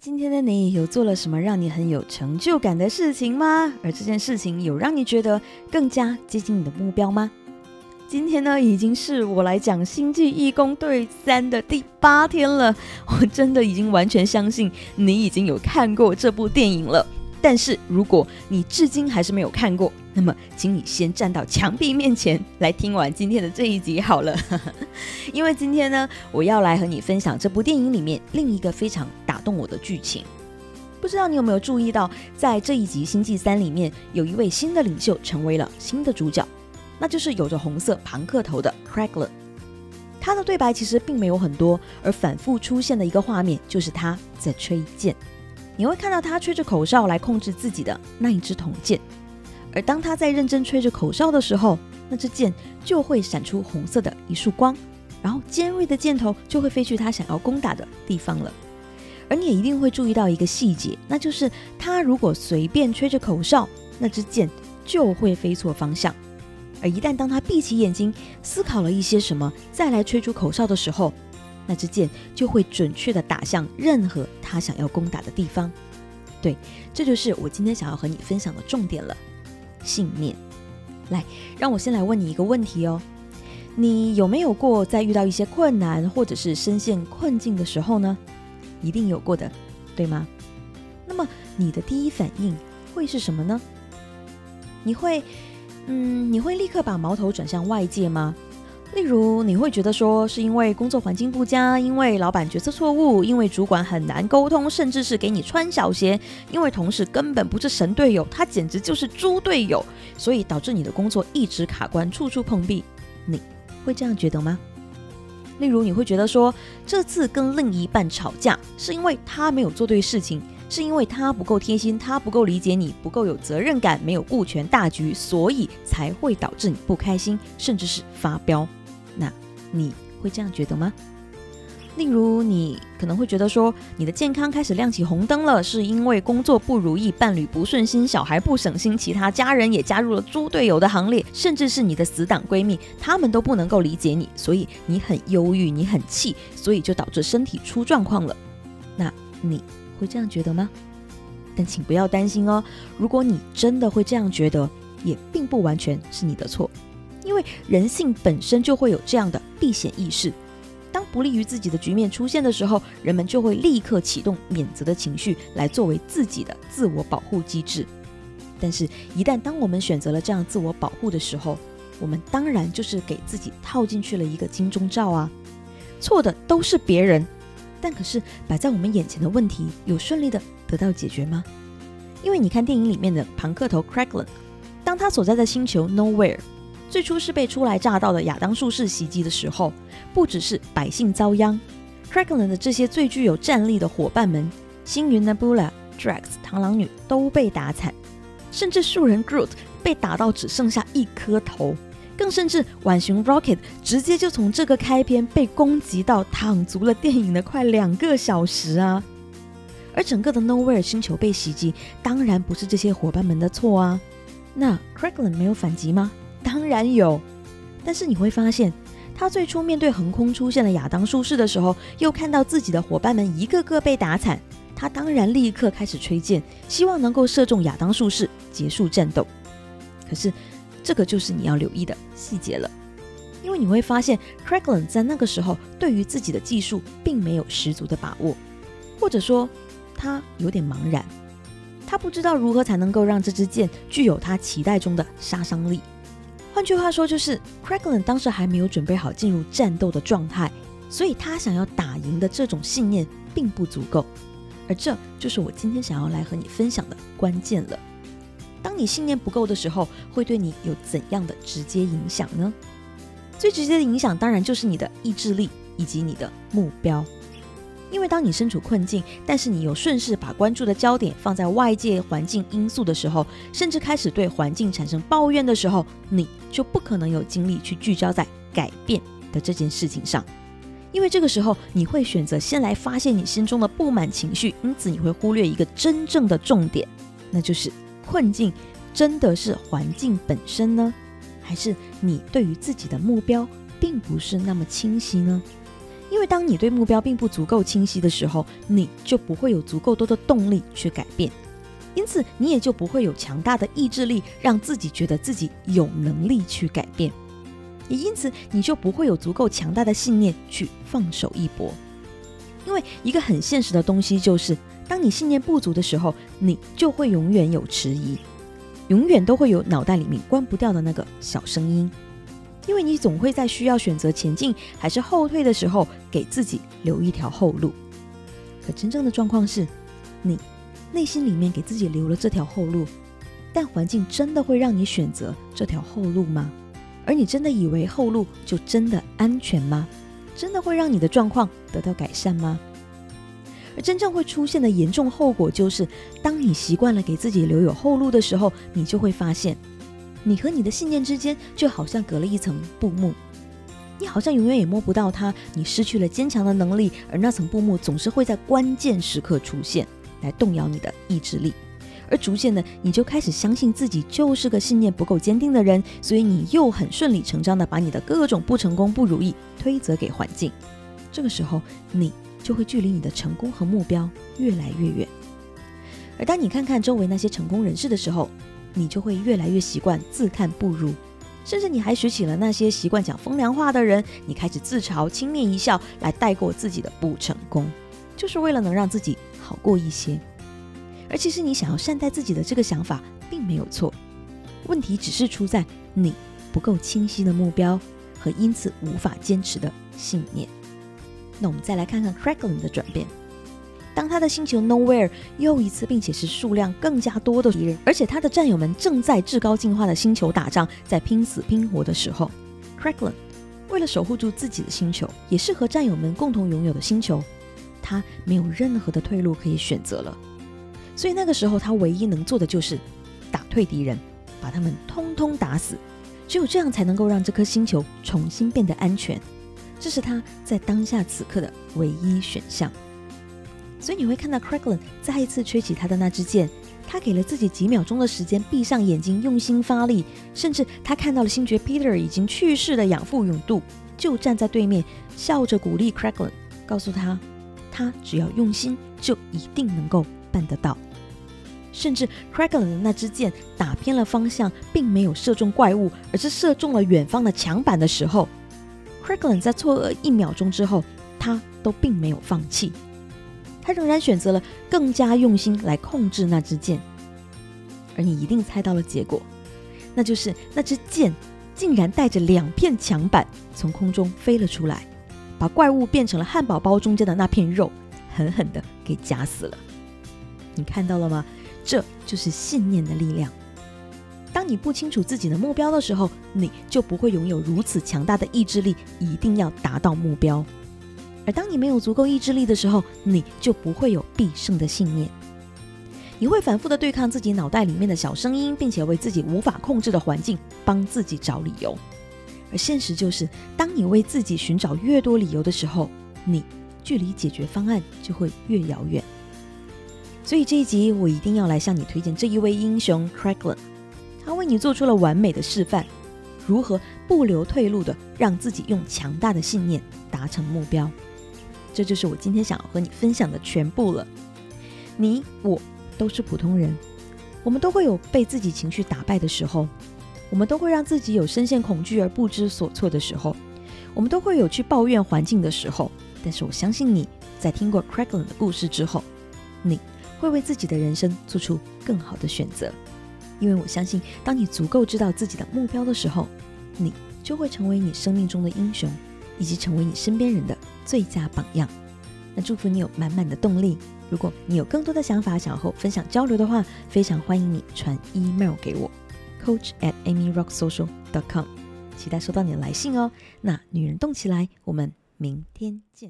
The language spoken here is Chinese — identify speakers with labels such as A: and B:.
A: 今天的你有做了什么让你很有成就感的事情吗？而这件事情有让你觉得更加接近你的目标吗？今天呢，已经是我来讲《星际义工队三》的第八天了，我真的已经完全相信你已经有看过这部电影了。但是如果你至今还是没有看过，那么请你先站到墙壁面前来听完今天的这一集好了。因为今天呢，我要来和你分享这部电影里面另一个非常动我的剧情。不知道你有没有注意到，在这一集《星际三》里面，有一位新的领袖成为了新的主角，那就是有着红色庞克头的 Craiglin。他的对白其实并没有很多，而反复出现的一个画面就是他在吹剑。你会看到他吹着口哨来控制自己的那一支铜剑，而当他在认真吹着口哨的时候，那支剑就会闪出红色的一束光，然后尖锐的箭头就会飞去他想要攻打的地方了。而你也一定会注意到一个细节，那就是他如果随便吹着口哨，那支箭就会飞错方向；而一旦当他闭起眼睛思考了一些什么，再来吹出口哨的时候，那支箭就会准确的打向任何他想要攻打的地方。对，这就是我今天想要和你分享的重点了——信念。来，让我先来问你一个问题哦：你有没有过在遇到一些困难或者是深陷困境的时候呢？一定有过的，对吗？那么你的第一反应会是什么呢？你会，嗯，你会立刻把矛头转向外界吗？例如，你会觉得说是因为工作环境不佳，因为老板决策错误，因为主管很难沟通，甚至是给你穿小鞋，因为同事根本不是神队友，他简直就是猪队友，所以导致你的工作一直卡关，处处碰壁。你会这样觉得吗？例如，你会觉得说这次跟另一半吵架是因为他没有做对事情，是因为他不够贴心，他不够理解你，不够有责任感，没有顾全大局，所以才会导致你不开心，甚至是发飙。那你会这样觉得吗？例如，你可能会觉得说，你的健康开始亮起红灯了，是因为工作不如意、伴侣不顺心、小孩不省心，其他家人也加入了猪队友的行列，甚至是你的死党闺蜜，他们都不能够理解你，所以你很忧郁，你很气，所以就导致身体出状况了。那你会这样觉得吗？但请不要担心哦，如果你真的会这样觉得，也并不完全是你的错。因为人性本身就会有这样的避险意识，当不利于自己的局面出现的时候，人们就会立刻启动免责的情绪来作为自己的自我保护机制。但是，一旦当我们选择了这样自我保护的时候，我们当然就是给自己套进去了一个金钟罩啊！错的都是别人，但可是摆在我们眼前的问题有顺利的得到解决吗？因为你看电影里面的庞克头 Craiglin，当他所在的星球 Nowhere。最初是被初来乍到的亚当术士袭击的时候，不只是百姓遭殃，Craiglin 的这些最具有战力的伙伴们，星云 Nebula、Drax、螳螂女都被打惨，甚至树人 Groot 被打到只剩下一颗头，更甚至浣熊 Rocket 直接就从这个开篇被攻击到躺足了电影的快两个小时啊！而整个的 Nowhere 星球被袭击，当然不是这些伙伴们的错啊，那 Craiglin 没有反击吗？当然有，但是你会发现，他最初面对横空出现的亚当术士的时候，又看到自己的伙伴们一个个被打惨，他当然立刻开始吹剑，希望能够射中亚当术士，结束战斗。可是，这个就是你要留意的细节了，因为你会发现，Craiglin 在那个时候对于自己的技术并没有十足的把握，或者说他有点茫然，他不知道如何才能够让这支箭具有他期待中的杀伤力。换句话说，就是 Craiglin 当时还没有准备好进入战斗的状态，所以他想要打赢的这种信念并不足够。而这就是我今天想要来和你分享的关键了。当你信念不够的时候，会对你有怎样的直接影响呢？最直接的影响当然就是你的意志力以及你的目标。因为当你身处困境，但是你又顺势把关注的焦点放在外界环境因素的时候，甚至开始对环境产生抱怨的时候，你就不可能有精力去聚焦在改变的这件事情上。因为这个时候，你会选择先来发现你心中的不满情绪，因此你会忽略一个真正的重点，那就是困境真的是环境本身呢，还是你对于自己的目标并不是那么清晰呢？因为当你对目标并不足够清晰的时候，你就不会有足够多的动力去改变，因此你也就不会有强大的意志力，让自己觉得自己有能力去改变，也因此你就不会有足够强大的信念去放手一搏。因为一个很现实的东西就是，当你信念不足的时候，你就会永远有迟疑，永远都会有脑袋里面关不掉的那个小声音。因为你总会在需要选择前进还是后退的时候，给自己留一条后路。可真正的状况是，你内心里面给自己留了这条后路，但环境真的会让你选择这条后路吗？而你真的以为后路就真的安全吗？真的会让你的状况得到改善吗？而真正会出现的严重后果就是，当你习惯了给自己留有后路的时候，你就会发现。你和你的信念之间就好像隔了一层布幕，你好像永远也摸不到它，你失去了坚强的能力，而那层布幕总是会在关键时刻出现，来动摇你的意志力，而逐渐的你就开始相信自己就是个信念不够坚定的人，所以你又很顺理成章的把你的各种不成功、不如意推责给环境，这个时候你就会距离你的成功和目标越来越远，而当你看看周围那些成功人士的时候，你就会越来越习惯自叹不如，甚至你还学起了那些习惯讲风凉话的人，你开始自嘲、轻蔑一笑来带过自己的不成功，就是为了能让自己好过一些。而其实你想要善待自己的这个想法并没有错，问题只是出在你不够清晰的目标和因此无法坚持的信念。那我们再来看看 Cracklin 的转变。当他的星球 Nowhere 又一次，并且是数量更加多的敌人，而且他的战友们正在至高进化的星球打仗，在拼死拼活的时候 c r a c k l i n 为了守护住自己的星球，也是和战友们共同拥有的星球，他没有任何的退路可以选择了。所以那个时候，他唯一能做的就是打退敌人，把他们通通打死。只有这样，才能够让这颗星球重新变得安全。这是他在当下此刻的唯一选项。所以你会看到 Cracklin 再一次吹起他的那支箭，他给了自己几秒钟的时间，闭上眼睛，用心发力，甚至他看到了星爵 Peter 已经去世的养父永度，就站在对面，笑着鼓励 Cracklin，告诉他，他只要用心，就一定能够办得到。甚至 Cracklin 的那支箭打偏了方向，并没有射中怪物，而是射中了远方的墙板的时候，Cracklin 在错愕一秒钟之后，他都并没有放弃。他仍然选择了更加用心来控制那支箭，而你一定猜到了结果，那就是那支箭竟然带着两片墙板从空中飞了出来，把怪物变成了汉堡包中间的那片肉，狠狠的给夹死了。你看到了吗？这就是信念的力量。当你不清楚自己的目标的时候，你就不会拥有如此强大的意志力，一定要达到目标。而当你没有足够意志力的时候，你就不会有必胜的信念。你会反复的对抗自己脑袋里面的小声音，并且为自己无法控制的环境帮自己找理由。而现实就是，当你为自己寻找越多理由的时候，你距离解决方案就会越遥远。所以这一集我一定要来向你推荐这一位英雄 Cracklin，他为你做出了完美的示范，如何不留退路的让自己用强大的信念达成目标。这就是我今天想要和你分享的全部了。你我都是普通人，我们都会有被自己情绪打败的时候，我们都会让自己有深陷恐惧而不知所措的时候，我们都会有去抱怨环境的时候。但是我相信你在听过 Cracklin 的故事之后，你会为自己的人生做出更好的选择，因为我相信，当你足够知道自己的目标的时候，你就会成为你生命中的英雄。以及成为你身边人的最佳榜样。那祝福你有满满的动力。如果你有更多的想法想要和我分享交流的话，非常欢迎你传 email 给我，coach at amyrocksocial.com 期待收到你的来信哦。那女人动起来，我们明天见。